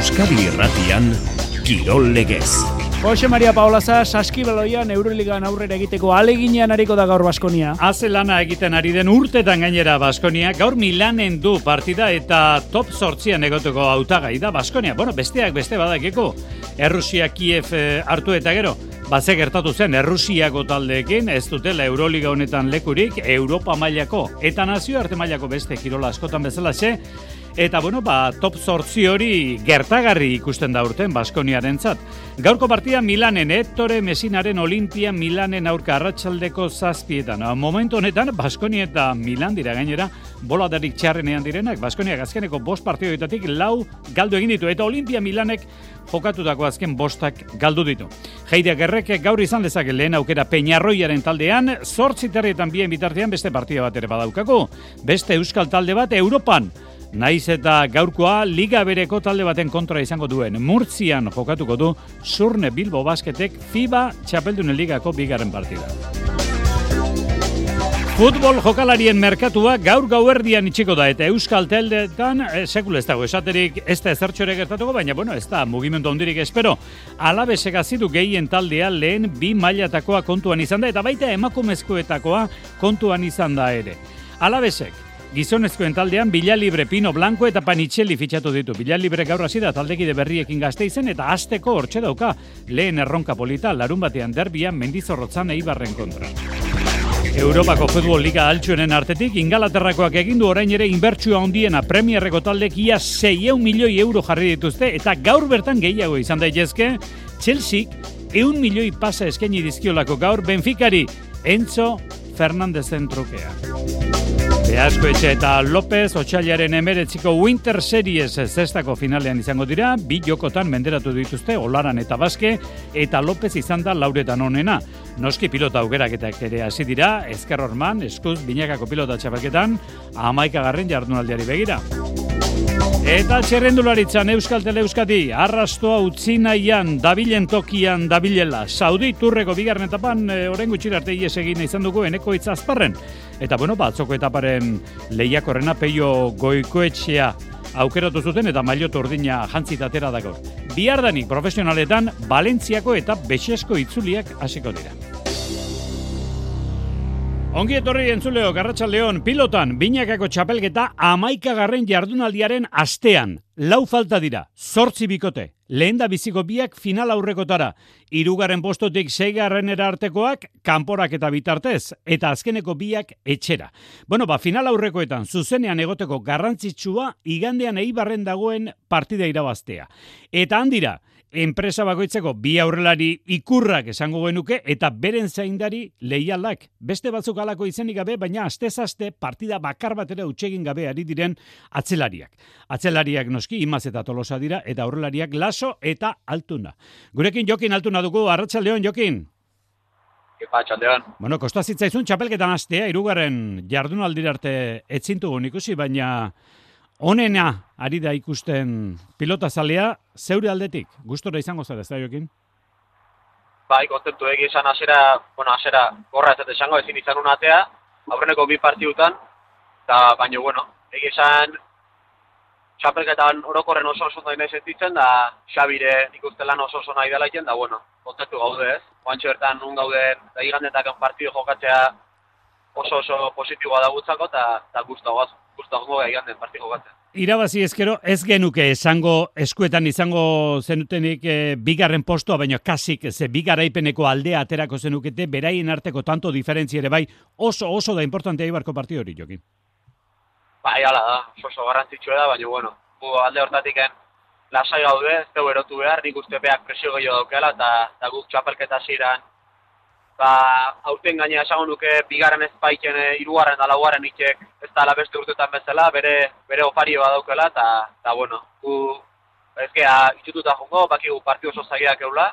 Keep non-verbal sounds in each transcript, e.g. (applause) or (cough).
Euskadi Irratian Kirol Legez. Jose Maria Paolaza, saskibaloian Euroligan aurrera egiteko aleginean ariko da gaur Baskonia. Haze lana egiten ari den urtetan gainera Baskonia, gaur Milanen du partida eta top sortzian egoteko hautagai da Baskonia. Bueno, besteak beste badakeko, Errusia Kiev eh, hartu eta gero, Baze gertatu zen, Errusiako taldeekin, ez dutela Euroliga honetan lekurik, Europa mailako eta nazio arte mailako beste kirola askotan bezala xe, Eta bueno, ba, top sortzi hori gertagarri ikusten da urten Baskoniaren zat. Gaurko partia Milanen, Ettore Mesinaren Olimpia Milanen aurka arratsaldeko zazpietan. Momentu honetan, Baskonia eta Milan dira gainera, bola darik txarrenean direnak, Baskonia gazkeneko bost partioetatik lau galdu egin ditu, eta Olimpia Milanek jokatutako azken bostak galdu ditu. Heide Gerrek gaur izan dezake lehen aukera Peñarroiaren taldean, zortzi terrietan bien bitartean beste partida bat ere badaukako. Beste Euskal talde bat Europan, Naiz eta gaurkoa liga bereko talde baten kontra izango duen. Murtzian jokatuko du Surne Bilbo Basketek FIBA Txapeldunen Ligako bigarren partida. Futbol jokalarien merkatua gaur gauerdian itxiko da eta Euskal Teldetan e, sekul ez dago esaterik ez da ezertxore gertatuko, baina bueno, ez da mugimendu ondirik espero. Alabesek azidu gehien taldea lehen bi mailatakoa kontuan izan da eta baita emakumezkoetakoa kontuan izan da ere. Alabesek, Gizonezkoen taldean Bila Libre Pino Blanco eta Panitxelli fitxatu ditu. Bila Libre gaur hasi da taldekide berriekin gazte izen eta asteko hortxe dauka lehen erronka polita larun batean derbian mendizorrotzan eibarren kontra. Europako futbol liga altxuenen artetik, ingalaterrakoak egindu orain ere inbertsua ondiena premierreko taldek ia 6 milioi euro jarri dituzte eta gaur bertan gehiago izan daitezke, Chelsea eun milioi pasa eskaini dizkiolako gaur Benficari Enzo Fernandezen trukea. Beasko etxe eta López Otsailaren emeretziko Winter Series zestako finalean izango dira, bi jokotan menderatu dituzte Olaran eta Baske, eta López izan da lauretan onena. Noski pilota augerak eta ere hasi dira, Ezker Orman, Eskuz, Binakako pilota txapelketan, amaikagarren jardunaldiari begira. Eta txerrendularitzan Euskal Teleeuskati, arrastoa utzi nahian, dabilen tokian, dabilela. Saudi turreko bigarren etapan, e, oren gutxirarte ies egin izan dugu, eneko itzazparren. Eta bueno, batzoko etaparen lehiakorrena peio goikoetxea aukeratu zuten eta mailot ordina jantzitatera dago. Biardanik profesionaletan, Valentziako eta Bexesko itzuliak hasiko dira. Ongi etorri entzuleo, Garratxa Leon, pilotan, binakako txapelgeta amaikagarren jardunaldiaren astean. Lau falta dira, zortzi bikote, lehen da biziko biak final aurrekotara. Irugarren postotik seigarren artekoak, kanporak eta bitartez, eta azkeneko biak etxera. Bueno, ba, final aurrekoetan, zuzenean egoteko garrantzitsua, igandean eibarren dagoen partida irabaztea. Eta handira, enpresa bakoitzeko bi aurrelari ikurrak esango genuke eta beren zaindari leialak. Beste batzuk alako izenik gabe, baina aste partida bakar batera utxegin gabe ari diren atzelariak. Atzelariak noski imaz eta tolosa dira eta aurrelariak laso eta altuna. Gurekin jokin altuna dugu, arratsaldeon jokin. Epa, txaldeon. Bueno, kostazitzaizun txapelketan astea, irugarren jardunaldira arte etzintu ikusi, baina onena ari da ikusten pilota zalea, zeure aldetik, gustora izango zara, da jokin? Bai, kontentu egi esan asera, bueno, asera gorra ez esango ezin izan unatea, aurreneko bi partidutan, eta baino, bueno, egi esan txapelketan orokorren oso oso nahi sentitzen, da Xabire nik uste lan oso oso nahi dela iten, da bueno, kontentu gaude ez. Oantxo bertan nun gauden, da igandetak partidu jokatzea oso oso positiboa da gutzako, eta guztagoaz, guztagoa igandet partidu jokatzea. Irabazi ezkero ez genuke esango eskuetan izango zenutenik e, bigarren postoa, baina kasik ze bigaraipeneko aldea aterako zenukete, beraien arteko tanto diferentziere bai, oso oso da importantea ibarko partio hori, Jokin. Bai, ala da, oso garrantzitsua da, baina bueno, gu alde hortatik lasai gaude, ez dugu erotu behar, nik uste beak presio gehiago daukela, eta guk txapelketa ziren ba, hauten gaina esango nuke bigarren ez baiken e, irugarren da laugarren itxek ez da beste urtetan bezala, bere, bere ofario badaukela, eta, eta bueno, gu, ezkea, itxututa jongo, baki gu partio oso zagiak eula,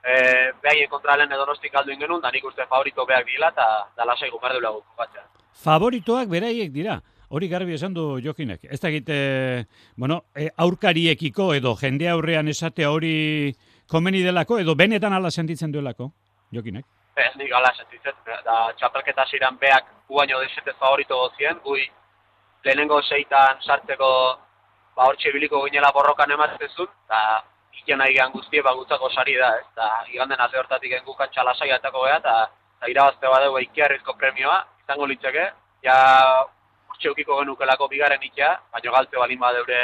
e, behaien kontra lehen edo nostik alduin genuen, da nik uste favorito behar dila, eta da lasai gu berdula gu Favoritoak beraiek dira, hori garbi esan du jokinek. Ez da egite, bueno, e, aurkariekiko edo jende aurrean esate hori komeni delako, edo benetan ala sentitzen duelako? Jokinek? Ez, nik gala sentitzen, da txapelketa ziren beak guaino desete favorito gozien, gui lehenengo zeitan sartzeko ba, hor txebiliko ginela borrokan ematzezun, eta iken nahi gehan guztie, ba, gutzako sari da, ez, eta iganden alde hortatik engukan txalasai atako geha, eta, eta irabazte badeu ikiarrizko premioa, izango litzeke, ja, urtxe eukiko genukelako bigaren ikia, baina galtze balin badeure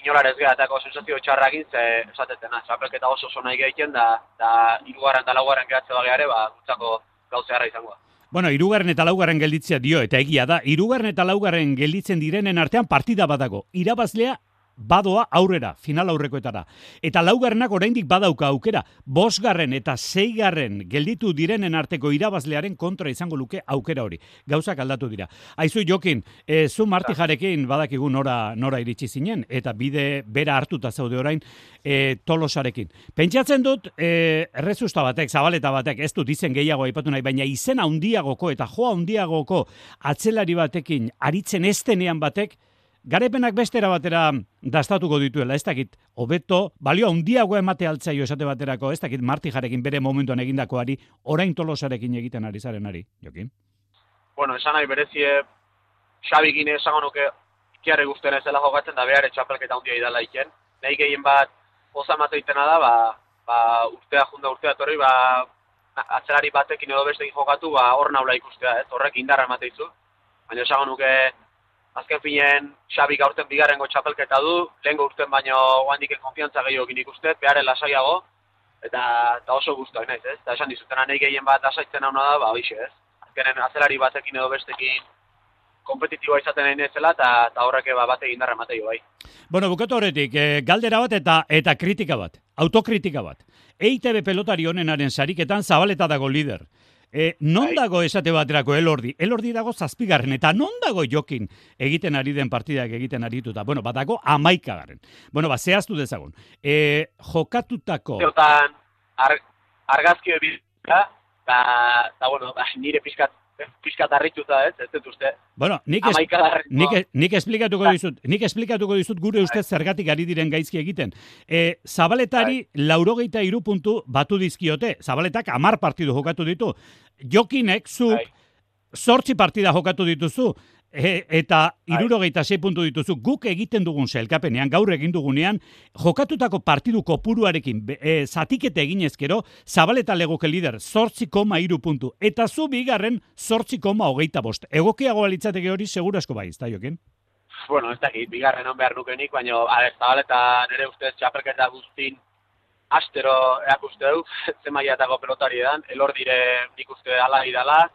inolarez gehatako sensazio txarrakin, ze esatetena, txapelketa oso oso nahi gehiten, da, da irugarren eta laugarren gehatze bageare, ba, gutzako gauzeara izango Bueno, irugarren eta laugarren gelditzea dio, eta egia da, irugarren eta laugarren gelditzen direnen artean partida badago. Irabazlea badoa aurrera, final aurrekoetara. Eta laugarrenak oraindik badauka aukera, bosgarren eta zeigarren gelditu direnen arteko irabazlearen kontra izango luke aukera hori. Gauzak aldatu dira. Aizu jokin, e, zu marti jarekin badakigu nora, nora iritsi zinen, eta bide bera hartuta zaude orain e, tolosarekin. Pentsatzen dut, e, errezusta batek, zabaleta batek, ez dut izen gehiago aipatu nahi, baina izena handiagoko eta joa handiagoko atzelari batekin aritzen estenean batek, garepenak bestera batera dastatuko dituela, ez dakit, hobeto, balio handiago emate altzaio esate baterako, ez dakit, marti jarekin bere momentuan egindakoari, orain tolosarekin egiten ari zaren ari, jokin? Bueno, esan nahi berezie, Xabi gine esango nuke, ikiarri guztien ez dela jokatzen, da behar etxapelketa handia idala iken. Nahi gehien bat, oza mateitena da, ba, ba, urtea junda urtea torri, ba, atzelari batekin edo bestekin jokatu, ba, hor naula ikustea, ez, horrek indarra emateizu. Baina esango nuke, azken finen Xabi gaurten bigarrengo txapelketa du, lehengo urten baino oandik konfiantza gehiago ginik uste, beharen lasaiago, eta, eta oso guztuak naiz, ez? Eta esan dizuten nahi gehien bat asaitzen hau da, ba, hoxe, ez? Azkenen azelari batekin edo bestekin kompetitiboa izaten nahi nezela, eta, eta horrek ba, bate egin darra bai. Bueno, bukatu horretik, e, galdera bat eta eta kritika bat, autokritika bat. EITB pelotari honenaren sariketan zabaleta dago lider. E, non bai. dago esate baterako elordi? Elordi dago zazpigarren, eta non dago jokin egiten ari den partidak egiten arituta? Bueno, badago amaikagarren. Bueno, ba, zehaztu dezagun. E, jokatutako... Zeotan, ar, argazkio ebilka, eta, bueno, ba, nire pizkat harrituta, ez, ez dut uste. Bueno, nik, es, nik, nik, esplikatuko dizut, nik esplikatuko dizut gure uste zergatik ari diren gaizki egiten. E, zabaletari bai. laurogeita irupuntu batu dizkiote, zabaletak amar partidu jokatu ditu. Jokinek, zuk, sortzi bai. partida jokatu dituzu, E, eta irurogeita zei puntu dituzu, guk egiten dugun zelkapenean, gaur egin dugunean, jokatutako partidu kopuruarekin e, zatikete egin ezkero, zabaleta legoke lider, sortzi koma iru puntu, eta zu bigarren sortzi koma hogeita bost. Egokiago alitzateke hori segura asko bai, ez da jokin? Bueno, ez da, bigarren on behar nukenik, baina zabaleta nire ustez txapelketa guztin astero eak uste du, (laughs) zemaiatako pelotari edan, elor dire nik uste ala idala,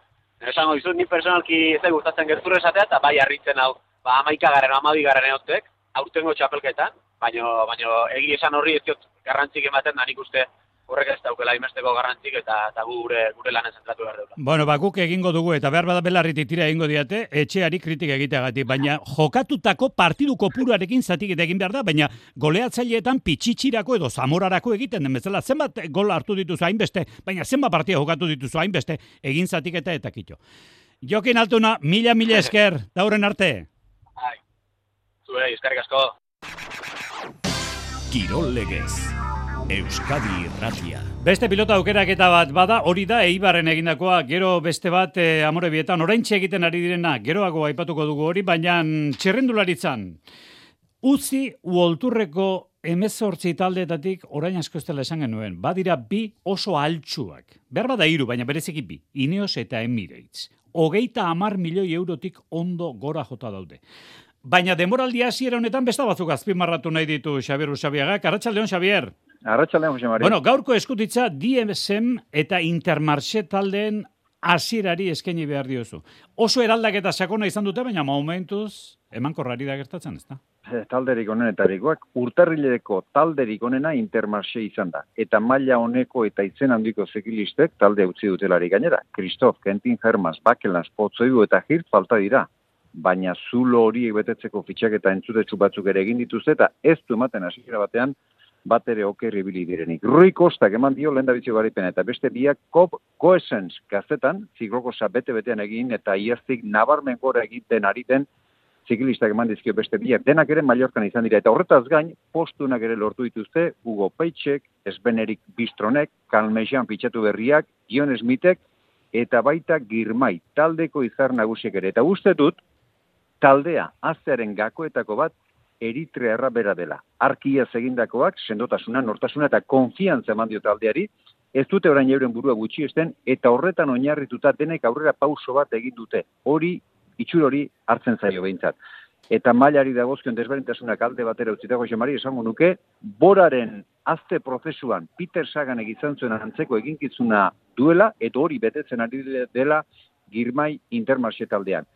Esango dizut, ni personalki ez da gustatzen gertur esatea, eta bai harritzen hau, ba, amaika garen, amabi garen eotek, aurtengo txapelketan, baino, baino egi esan horri ez diot garrantzik ematen da nik uste horrek ez daukela imesteko garrantzik eta, eta gure, gure lanen zentratu behar dut. Bueno, ba, guk egingo dugu eta behar bada belarritik tira egingo diate, etxeari kritik egiteagatik, baina jokatutako partidu kopuruarekin zatik eta egin behar da, baina goleatzaileetan pitxitzirako edo zamorarako egiten den bezala, zenbat gol hartu dituzu hainbeste, baina zenbat partia jokatu dituzu hainbeste, egin zatik eta eta kitxo. Jokin altuna, mila mila esker, dauren arte. Ai, zure, eskerrik asko. Kirol legez. Euskadi Irratia. Beste pilota aukerak eta bat bada, hori da Eibarren egindakoa, gero beste bat e, amore bietan, orain egiten ari direna, geroago aipatuko dugu hori, baina txerrendularitzan. Uzi uolturreko emezortzi taldeetatik orain asko estela esan genuen, badira bi oso altxuak. Behar bada iru, baina bereziki bi, Ineos eta Emirates. Hogeita amar milioi eurotik ondo gora jota daude. Baina demoraldi hasiera honetan besta batzuk azpimarratu nahi ditu Xabier Usabiaga. Arratsaldeon Xabier. Arratsaldeon Jose Mari. Bueno, gaurko eskutitza DMSM eta Intermarché taldeen hasierari eskaini behar diozu. Oso eraldaketa sakona izan dute, baina momentuz emankorrari da gertatzen, ezta? Eh, talderik onenetarikoak urtarrileko talderik onena Intermarché izan da. Eta maila honeko eta itzen handiko zekilistek talde utzi dutelari gainera. Kristof, Kentin Hermas, Bakelan, Spotzoidu eta Hirt falta dira baina zulo horiek betetzeko fitxak eta entzutetsu batzuk ere egin dituzte, eta ez du ematen hasiera batean, bat ere okerri bili direnik. Rui Kostak eman dio lehen da garipena, eta beste biak kop koesens gazetan, ziklokosa bete-betean egin, eta iaztik nabarmen gora egiten ariten, zikilistak eman dizkio beste biak, denak ere Mallorcan izan dira, eta horretaz gain, postunak ere lortu dituzte, Hugo Peitxek, Esbenerik Bistronek, Kalmejan pitxatu berriak, Ion Smittek, eta baita Girmai, taldeko izar nagusiek ere. Eta uste dut, taldea azearen gakoetako bat eritrearra bera dela. Arkia egindakoak sendotasuna, nortasuna eta konfiantza eman dio taldeari, ez dute orain euren burua gutxi esten, eta horretan oinarrituta denek aurrera pauso bat egin dute. Hori, itxur hori hartzen zaio behintzat. Eta mailari dagozkion desberintasunak alde batera utzitako xemari, esango nuke, boraren azte prozesuan Peter Sagan egizan zuen antzeko eginkizuna duela, eta hori betetzen ari dela girmai intermarxe taldean.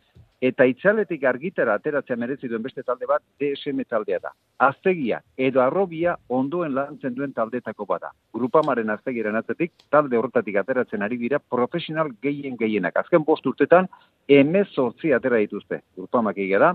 Eta itzaletik argitara ateratzea merezi duen beste talde bat DSM taldea da. Aztegia edo arrobia ondoen lantzen duen taldetako bada. Grupamaren aztegiren atzetik talde horretatik ateratzen ari dira profesional gehien gehienak. Azken bost urtetan emez sortzi atera dituzte. Grupamak da,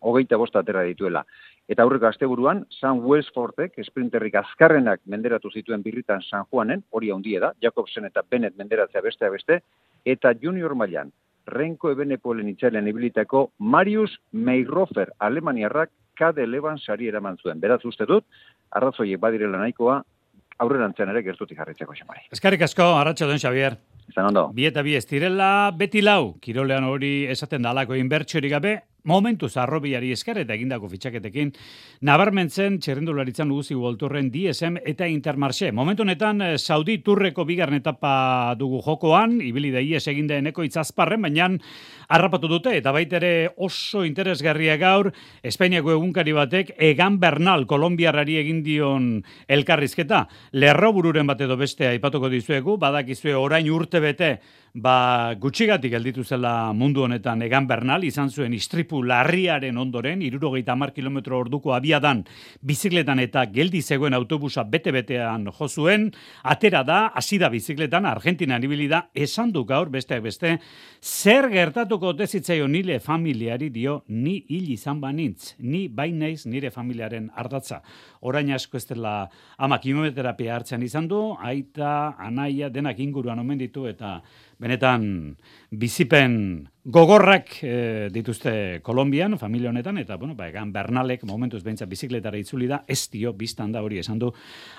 hogeita bost atera dituela. Eta aurreko asteburuan, San Wellsfortek, esprinterrik azkarrenak menderatu zituen birritan San Juanen, hori handie da, Jacobsen eta Bennett menderatzea beste beste, eta junior mailan Renko Ebenepolen itxailen ibilitako Marius Meirofer Alemaniarrak kade leban sari eraman zuen. Beraz uste dut, arrazoiek badirela nahikoa, aurrerantzen ere gertutik jarritzeko xamari. Eskarrik asko, arratxo den, Xavier. Izan ondo. Bi eta bi estirela, beti lau, kirolean hori esaten dalako inbertsiorik gabe, momentu zarrobiari esker eta egindako fitxaketekin nabarmentzen txerrendularitzan uguzi volturren DSM eta Intermarché. Momentu honetan eh, Saudi turreko bigarren etapa dugu jokoan, ibili da ies eginde eneko itzazparren, baina harrapatu dute eta baitere oso interesgarria gaur Espainiako egunkari batek Egan Bernal Kolombiarrari egin dion elkarrizketa. Lerro bururen bat edo beste aipatuko dizuegu, badakizue orain urte bete ba, gutxigatik gelditu zela mundu honetan egan bernal, izan zuen istripu larriaren ondoren, irurogeita mar kilometro orduko abiadan. Bizikletan eta geldi zegoen autobusa bete-betean jozuen, atera da, hasi da bizikletan, Argentina nibili da, esan du gaur besteak beste, zer gertatuko otezitzaio nile familiari dio, ni hil izan banintz, ni bainaiz nire familiaren ardatza. Orain asko ez dela ama kilometerapia hartzen izan du, aita, anaia, denak inguruan omen ditu eta benetan bizipen gogorrak e, dituzte Kolombian, familia honetan, eta, bueno, ba, egan Bernalek momentuz behintzat bizikletara itzuli da, ez dio, biztan da hori esan du,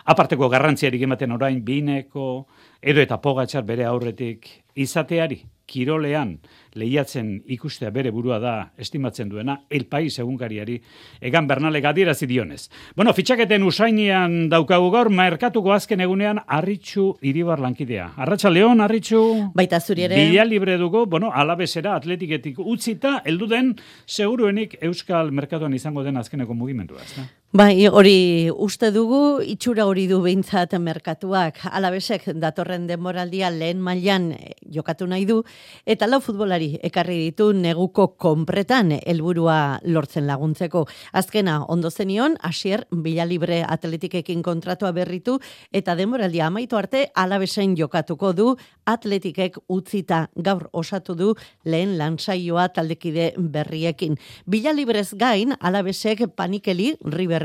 aparteko garrantziarik ematen orain, bineko, edo eta pogatxar bere aurretik izateari, kirolean lehiatzen ikustea bere burua da estimatzen duena, el país egunkariari egan bernale gadierazi dionez. Bueno, fitxaketen usainian daukagu gaur, merkatuko azken egunean arritxu iribar lankidea. Arratxa Leon, arritxu... Baita zuri ere... Bila libre dugu, bueno, alabesera atletiketik utzita, elduden, seguruenik Euskal Merkatuan izango den azkeneko mugimendua, ez da? Bai, hori uste dugu, itxura hori du behintzat merkatuak, alabesek datorren demoraldia lehen mailan jokatu nahi du, eta lau futbolari ekarri ditu neguko konpretan helburua lortzen laguntzeko. Azkena, ondo zenion, asier, bila libre atletikekin kontratua berritu, eta demoraldia amaitu arte, alabesen jokatuko du, atletikek utzita gaur osatu du lehen lansaioa taldekide berriekin. Bila librez gain, alabesek panikeli, riber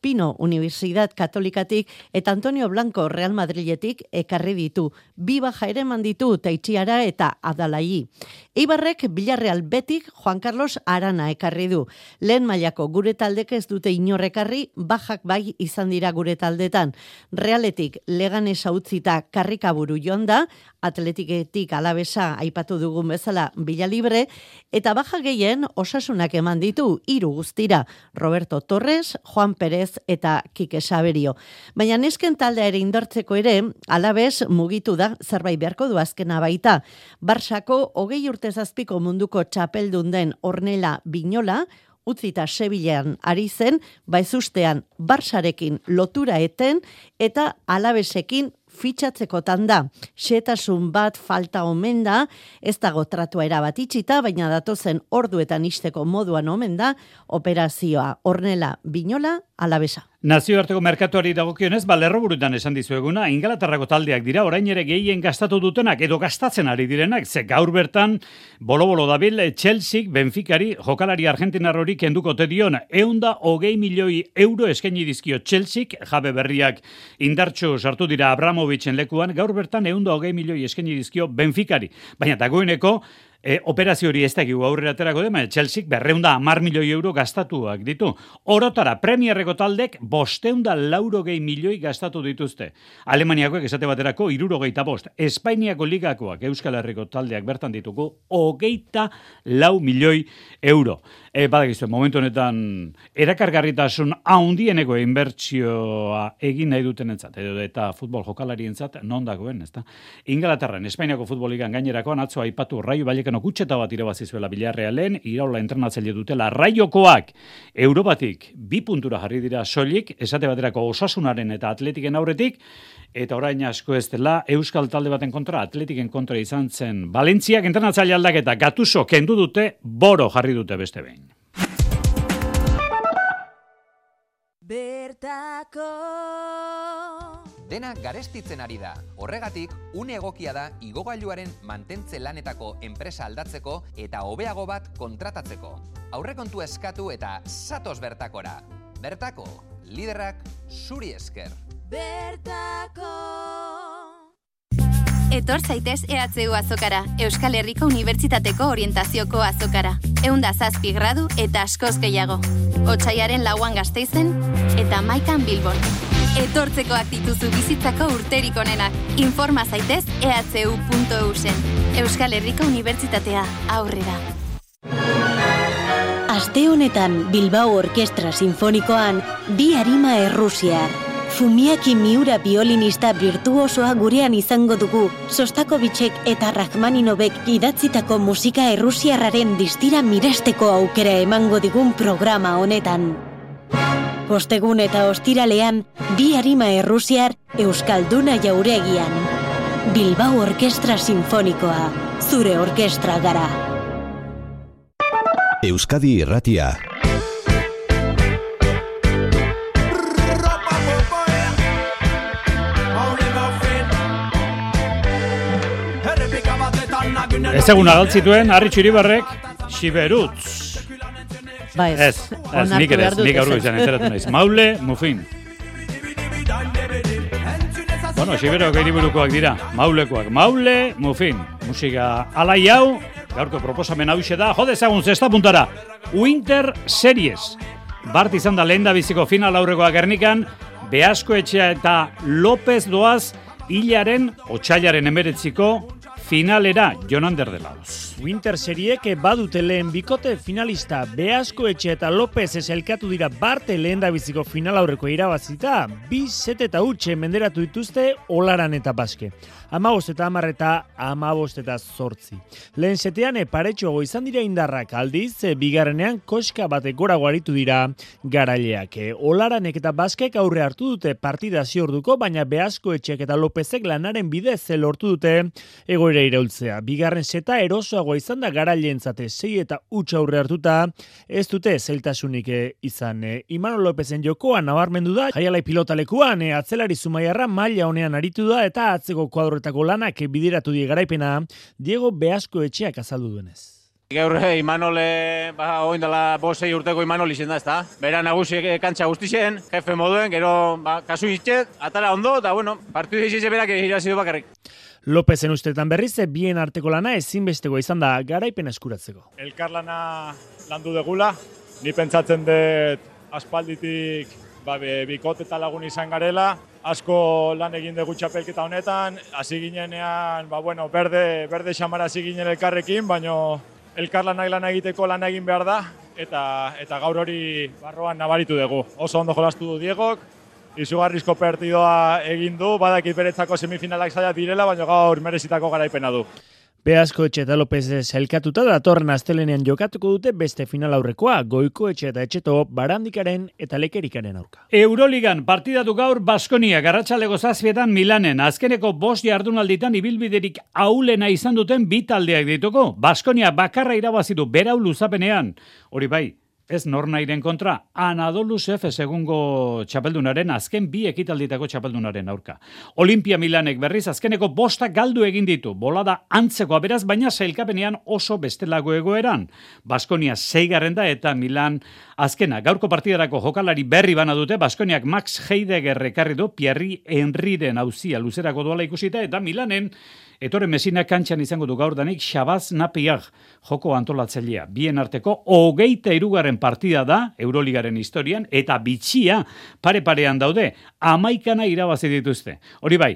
Pino Universidad Katolikatik eta Antonio Blanco Real Madriletik ekarri ditu. Bi baja ere manditu Taitxiara eta Adalai. Eibarrek Villarreal Betik Juan Carlos Arana ekarri du. Lehen mailako gure taldek ez dute inorrekarri, bajak bai izan dira gure taldetan. Realetik legan esautzita karrikaburu jonda, atletiketik alabesa aipatu dugun bezala bila libre, eta baja gehien osasunak eman ditu hiru guztira, Roberto Torres, Juan Pérez eta Kike Saberio. Baina nesken taldea ere indartzeko ere, alabez mugitu da zerbait beharko du azkena baita. Barsako hogei urte zazpiko munduko txapeldun den Ornela Binola, utzita Sebilean ari zen, baizustean Barsarekin lotura eten eta alabesekin fitxatzeko tanda. Xetasun bat falta omen da, ez dago tratua erabat itxita, baina datozen orduetan isteko moduan omen da, operazioa Ornela Binola alabesa. Nazioarteko merkatuari dagokionez, ba lerroburutan esan dizueguna, ingalaterrako taldeak dira, orain ere gehien gastatu dutenak, edo gastatzen ari direnak, ze gaur bertan, bolo-bolo dabil, Chelsea, Benficari, jokalari argentinarrori kenduko te dion, eunda hogei milioi euro eskaini dizkio Chelsea, jabe berriak indartxo sartu dira Abramovitzen lekuan, gaur bertan eunda hogei milioi eskaini dizkio Benficari. Baina dagoeneko, E, operazio hori ez dakigu aurrera aterako dema, Chelsea berreunda amar milioi euro gastatuak ditu. Orotara, premierreko taldek bosteunda lauro gehi milioi gastatu dituzte. Alemaniakoek esate baterako iruro geita bost. Espainiako ligakoak Euskal Herriko taldeak bertan dituko hogeita lau milioi euro. E, Badakizue, momentu honetan erakargarritasun haundieneko inbertsioa egin nahi duten entzat, edo eta futbol jokalari entzat, non dagoen, ezta? Ingalaterran, Espainiako futboligan gainerakoan atzo aipatu raio bailekano kutxeta bat irabazizuela bilarrealen, iraula entrenatzaile dutela raiokoak Europatik bi puntura jarri dira soilik, esate baterako osasunaren eta atletiken aurretik, eta orain asko ez dela Euskal talde baten kontra, atletiken kontra izan zen Valentziak entrenatzaile aldaketa gatuso kendu dute, boro jarri dute beste behin. Bertako Dena garestitzen ari da. Horregatik, une egokia da igogailuaren mantentze lanetako enpresa aldatzeko eta hobeago bat kontratatzeko. Aurrekontu eskatu eta satos bertakora. Bertako, liderrak zuri esker. Bertako Etor zaitez EHU azokara, Euskal Herriko Unibertsitateko orientazioko azokara. Eunda zazpi gradu eta askoz gehiago. Otsaiaren lauan gazteizen eta maikan bilbon. Etortzekoak dituzu bizitzako urterik onenak. Informa zaitez ehu.eu zen. Euskal Herriko Unibertsitatea aurrera. Aste honetan Bilbao Orkestra Sinfonikoan bi harima errusiar. Fumiaki miura biolinista virtuosoa gurean izango dugu, Sostakovicek eta Rachmaninobek idatzitako musika errusiarraren distira miresteko aukera emango digun programa honetan. Ostegun eta ostiralean, bi harima errusiar Euskalduna jauregian. Bilbao Orkestra Sinfonikoa, zure orkestra gara. Euskadi Irratia. Ez egun agaltzituen, Harri Txiribarrek, Xiberutz. Ba ez, Ez, ez, nik ere, ez, nik aurru izan enteratu naiz. Maule, Mufin. Bueno, Xiberok hiriburukoak dira, Maulekoak. Maule, Mufin. Musika alai hau, gaurko proposamen hau da, jode ezagun zesta puntara. Winter Series. Bart izan da lehen da biziko final aurrekoa Gernikan, Beasko etxea eta López doaz hilaren, otxailaren emeretziko, final era John Anderdelos. Winter seriek badute lehen bikote finalista Beasko etxe eta Lopez ez elkatu dira barte lehen da biziko final aurreko irabazita, bi set eta utxe menderatu dituzte olaran eta baske. Amabost eta amar eta amabost eta zortzi. Lehen setean eparetxoago izan dira indarrak aldiz, bigarrenean koska batek gora guaritu dira garaileak. Olaranek eta baskek aurre hartu dute partida ziorduko, baina Beasko etxek eta Lopezek lanaren bidez lortu dute egoera iraultzea. Bigarren seta erosoagoa izan da garaileentzate sei eta utxa aurre hartuta, ez dute zeltasunik e, izan. E, Imano Lopezen jokoa nabarmendu da, jaialai pilotalekuan, e, atzelari zumaiarra maila honean aritu da eta atzeko kuadroetako lanak bideratu die garaipena Diego Beasko etxeak azaldu duenez. Gaur eh, Imanole, ba, oin dela bosei urteko Imanol izen da, ezta? Bera nagusi eh, kantxa guztixen, jefe moduen, gero ba, kasu itxet, atara ondo, eta bueno, partidu izize berak irazidu bakarrik. Lopezen ustetan berriz, bien arteko lana ezinbesteko izan da garaipen eskuratzeko. elkarlana landu degula, ni pentsatzen dut aspalditik ba, be, bikote eta lagun izan garela, asko lan egin dugu txapelketa honetan, hasi ginenean, ba, bueno, berde, berde xamara hasi ginen elkarrekin, baino elkarlanak lan egiteko lan egin behar da, eta, eta gaur hori barroan nabaritu dugu. Oso ondo jolastu du Diegok, izugarrizko partidoa egin du, badakit beretzako semifinalak zaila direla, baina gaur merezitako garaipena du. Beasko etxe eta Lopez elkatuta datorren astelenean jokatuko dute beste final aurrekoa, goiko etxe eta etxeto barandikaren eta lekerikaren aurka. Euroligan partidatu gaur Baskonia garratxaleko zazpietan Milanen. Azkeneko bost jardunalditan ibilbiderik aulena izan duten bi taldeak dituko. Baskonia bakarra irabazitu berau luzapenean. Hori bai, ez nornairen kontra, Anadolu Efes egungo txapeldunaren azken bi ekitalditako txapeldunaren aurka. Olimpia Milanek berriz azkeneko bosta galdu egin ditu, bolada antzeko beraz, baina sailkapenean oso bestelago egoeran. Baskonia zeigarren da eta Milan azkena. Gaurko partidarako jokalari berri bana dute, Baskoniak Max Heidegger ekarri du, Pierri Henriren hauzia luzerako duala ikusita, eta Milanen Etore Mesina kantxan izango du gaur danik Xabaz Napiak joko antolatzailea. Bien arteko hogeita irugarren partida da Euroligaren historian eta bitxia pare-parean daude. Amaikana irabazi dituzte. Hori bai,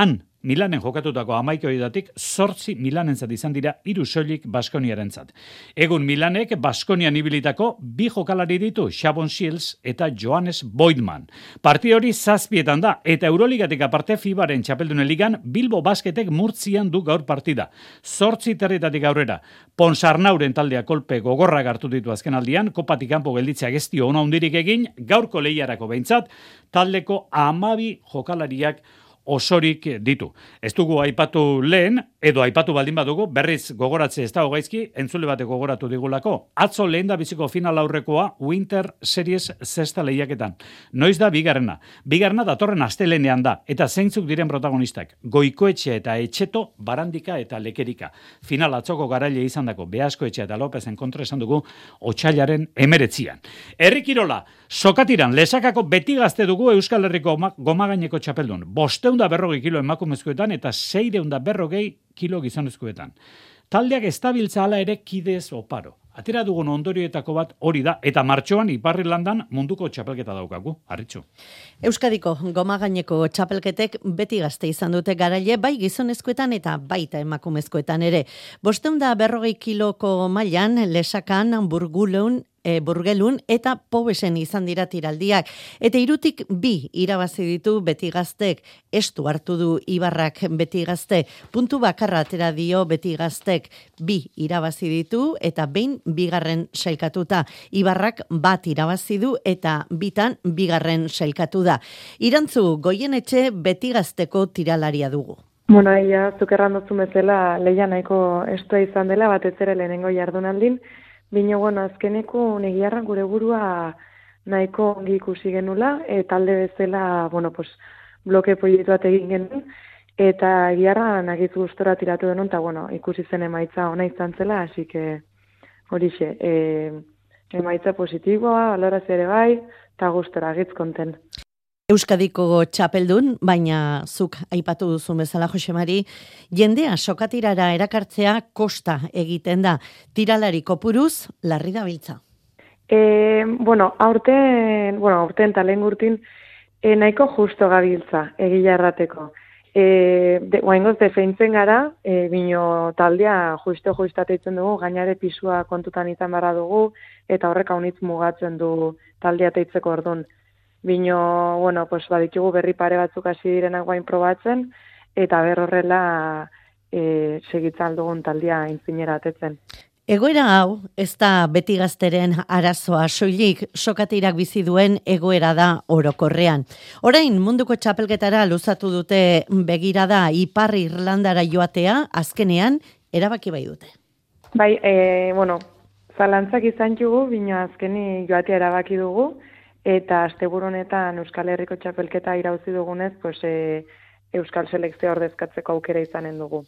han Milanen jokatutako amaiko horietatik, zortzi Milanentzat izan dira iru soilik Baskoniarentzat. Egun Milanek Baskonian ibilitako bi jokalari ditu, Xabon Shields eta Johannes Boydman. Parti hori zazpietan da, eta Euroligatik aparte Fibaren txapeldunen ligan Bilbo Basketek murtzian du gaur partida. Zortzi territatik aurrera. Ponsarnauren taldea kolpe gogorra hartu ditu azken aldian, kopatik kanpo gelditzea gestio ona hundirik egin, gaurko lehiarako behintzat, taldeko amabi jokalariak osorik ditu. Ez dugu aipatu lehen, edo aipatu baldin badugu, berriz gogoratze ez da hogaizki, entzule batek gogoratu digulako. Atzo lehen da biziko final aurrekoa Winter Series zesta lehiaketan. Noiz da bigarrena. Bigarrena datorren astelenean da, eta zeintzuk diren protagonistak. Goikoetxe eta etxeto, barandika eta lekerika. Final atzoko garaile izan dako, Beasko etxe eta Lopezen kontra esan dugu, otxailaren emeretzian. Errikirola, sokatiran, lesakako beti gazte dugu Euskal Herriko goma- gomagaineko txapeldun. Bosteunda berrogei kilo emakumezkoetan eta seireunda berrogei kilo gizonezkoetan. Taldeak estabiltza hala ere kidez oparo. Atera dugun ondorioetako bat hori da, eta martxoan Iparri landan munduko txapelketa daukagu, harritxu. Euskadiko goma gaineko txapelketek beti gazte izan dute garaile bai gizonezkoetan eta baita emakumezkoetan ere. Bosteunda berrogei kiloko mailan lesakan burguleun e, burgelun eta pobesen izan dira tiraldiak. Eta irutik bi irabazi ditu beti gaztek, estu hartu du ibarrak beti gazte, puntu bakarra atera dio beti gaztek bi irabazi ditu eta behin bigarren sailkatuta. Ibarrak bat irabazi du eta bitan bigarren sailkatu da. Irantzu goienetxe beti gazteko tiralaria dugu. Bueno, ia, zuk errandozu bezala leia nahiko estua izan dela, batez ere lehenengo jardunaldin, bino, bueno, azkeneko negiarra gure burua nahiko ongi ikusi genula, eta alde bezala, bueno, pues, bloke proiektu bat egin genuen, eta egiarra nagiz gustora tiratu denun, eta bueno, ikusi zen emaitza ona izan zela, hasi que horixe, e, emaitza positiboa, valorazio ere bai, eta gustora, gitz konten. Euskadiko txapeldun, baina zuk aipatu duzu bezala Josemari, jendea sokatirara erakartzea kosta egiten da. Tiralari kopuruz, larri da. E, bueno, aurten, bueno, aurten talen gurtin, e, nahiko justo gabiltza, egila errateko. E, de, guaingoz defeintzen gara, e, bino taldea justo justateitzen dugu, gainare pisua kontutan izan barra dugu, eta horrek haunitz mugatzen du taldea teitzeko ordun. Bino, bueno, pues baditugu berri pare batzuk hasi direnak guain probatzen, eta berrorrela e, segitzan dugun taldea intzinera atetzen. Egoera hau, ez da beti gazteren arazoa soilik sokatirak bizi duen egoera da orokorrean. Orain munduko txapelketara luzatu dute begirada Ipar Irlandara joatea, azkenean erabaki bai dute. Bai, e, bueno, zalantzak izan jugu, bino azkeni joatea erabaki dugu, eta asteburu honetan Euskal Herriko txapelketa irauzi dugunez, pues, e, Euskal Selekzio ordezkatzeko aukera izanen dugu.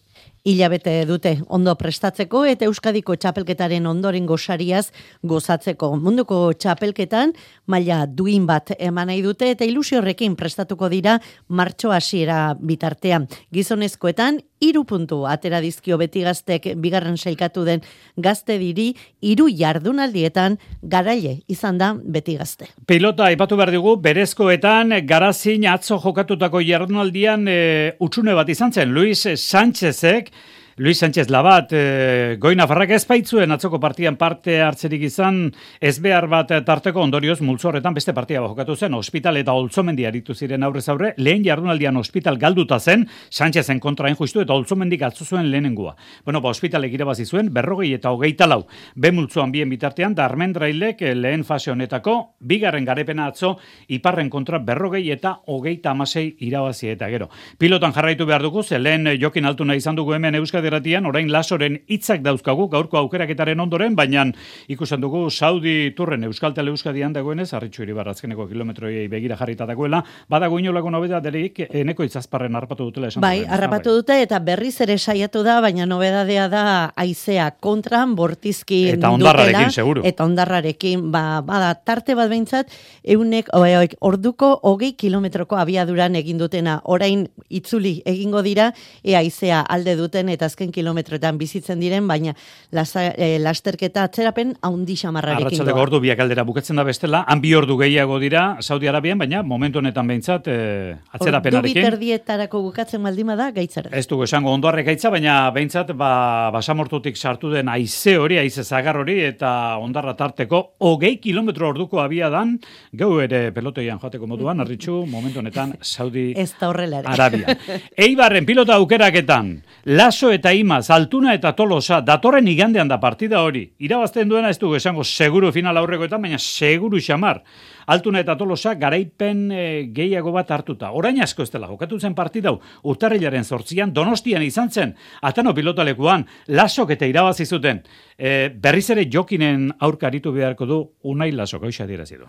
Hilabete dute ondo prestatzeko eta Euskadiko txapelketaren ondoren gosariaz gozatzeko. Munduko txapelketan maila duin bat eman nahi dute eta ilusio horrekin prestatuko dira martxo hasiera bitartean. Gizonezkoetan hiru puntu atera dizkio beti gaztek bigarren sailkatu den gazte diri hiru jardunaldietan garaile izan da beti gazte. Pilota aipatu behar dugu, berezkoetan garazin atzo jokatutako jardunaldian e, utxune bat izan zen, Luis Sánchezek, Luis Sánchez Labat, e, goina farrak ez baitzuen atzoko partian parte hartzerik izan ez behar bat tarteko ondorioz multzo horretan beste partia jokatu zen, ospital eta oltzomendi aritu ziren aurrez aurre, lehen jardunaldian ospital galduta zen, Sánchezen kontra justu eta oltzomendik atzu zuen lehenengua. Bueno, ba, ospitalek irabazi zuen, berrogei eta hogeita lau, be multzoan bien bitartean, da armendrailek lehen fase honetako, bigarren garepena atzo, iparren kontra berrogei eta hogeita amasei irabazi eta gero. Pilotan jarraitu behar dugu, ze lehen jokin altuna izan dugu hemen Euskadi irratian, orain lasoren hitzak dauzkagu gaurko aukeraketaren ondoren, baina ikusten dugu Saudi Turren Euskal Tele Euskadian dagoenez, harritxu iribar azkeneko kilometroiei begira jarrita dagoela, badago inolako nobeda derik eneko itzazparren harrapatu dutela esan. Bai, harrapatu dute eta berriz ere saiatu da, baina nobedadea da aizea kontran bortizki eta ondarrarekin, seguru. Eta ondarrarekin, ba, bada, tarte bat behintzat, eunek, oek, orduko hogei kilometroko abiaduran egin dutena, orain itzuli egingo dira, ea aizea alde duten eta azken kilometroetan bizitzen diren, baina lasa, eh, lasterketa atzerapen haundi xamarrarekin Arratxaldeko ordu biak aldera bukatzen da bestela, han bi ordu gehiago dira Saudi Arabian, baina momentu honetan behintzat eh, Ordu atzerapenarekin. biterdietarako bukatzen baldima da, gaitzara. Ez dugu esango ondoarrek gaitza, baina behintzat ba, basamortutik sartu den aize hori, aize zagar hori, eta ondarra tarteko hogei kilometro orduko abiadan, gau ere pelotoian joateko moduan, arritxu, momentu honetan Saudi Ez da. Arabia. (laughs) Eibarren pilota aukeraketan, Laso eta Imaz, Altuna eta Tolosa, datorren igandean da partida hori. Irabazten duena ez dugu esango seguru final aurrekoetan, baina seguru xamar. Altuna eta Tolosa garaipen eh, gehiago bat hartuta. Orain asko ez dela, jokatu zen partida hau, urtarrilaren sortzian, donostian izan zen, atano pilotalekuan, lasok eta irabazi zuten. E, berriz ere jokinen aurkaritu beharko du, unai lasok, hau adierazi du.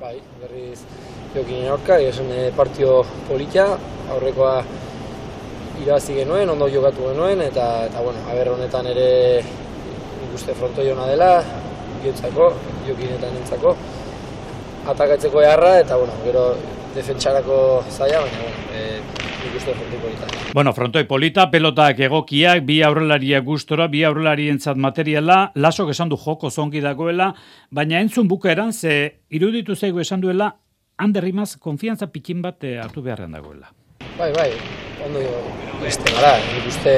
Bai, berriz jokinen aurka, esan e, partio politia, aurrekoa irabazi genuen, ondo jokatu genuen, eta, eta bueno, aber honetan ere nik uste frontoi ona dela, biotzako, jokinetan nintzako, atakatzeko eharra, eta bueno, gero defentsarako zaila, baina bueno, e, nik uste frontoi polita. Bueno, frontoi polita, pelotak egokiak, bi aurrelariak gustora, bi aurrelarientzat materiala, lasok esan du joko zongi dagoela, baina entzun bukaeran, ze iruditu zaigu esan duela, handerrimaz konfiantza pikin bat eh, hartu beharrean dagoela. Bai, bai, ondo izten gara, nik uste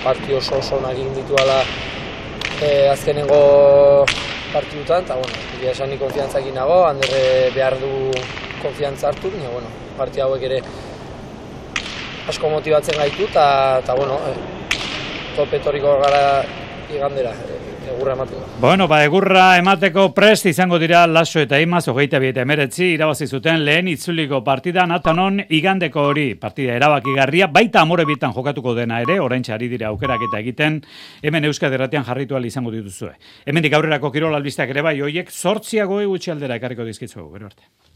partio oso oso onak egin dituala e, azkenengo partidutan, eta bueno, egia esan ni konfiantza egin nago, handerre behar du konfiantza hartu, baina bueno, partia hauek ere asko motibatzen gaitu, eta, bueno, e, tope etorriko gara igandera, e, egurra emateko. Bueno, ba, egurra emateko prest izango dira Laso eta Imaz, hogeita bieta emeretzi, irabazi zuten lehen itzuliko partida, natanon igandeko hori partida erabakigarria, baita amore bitan jokatuko dena ere, orain ari dira aukerak eta egiten, hemen Euskadi Erratian jarritu izango dituzue. Hemendik aurrerako kirol albisteak ere bai, hoiek sortziago gutxi aldera ekarriko dizkitzu, gero arte.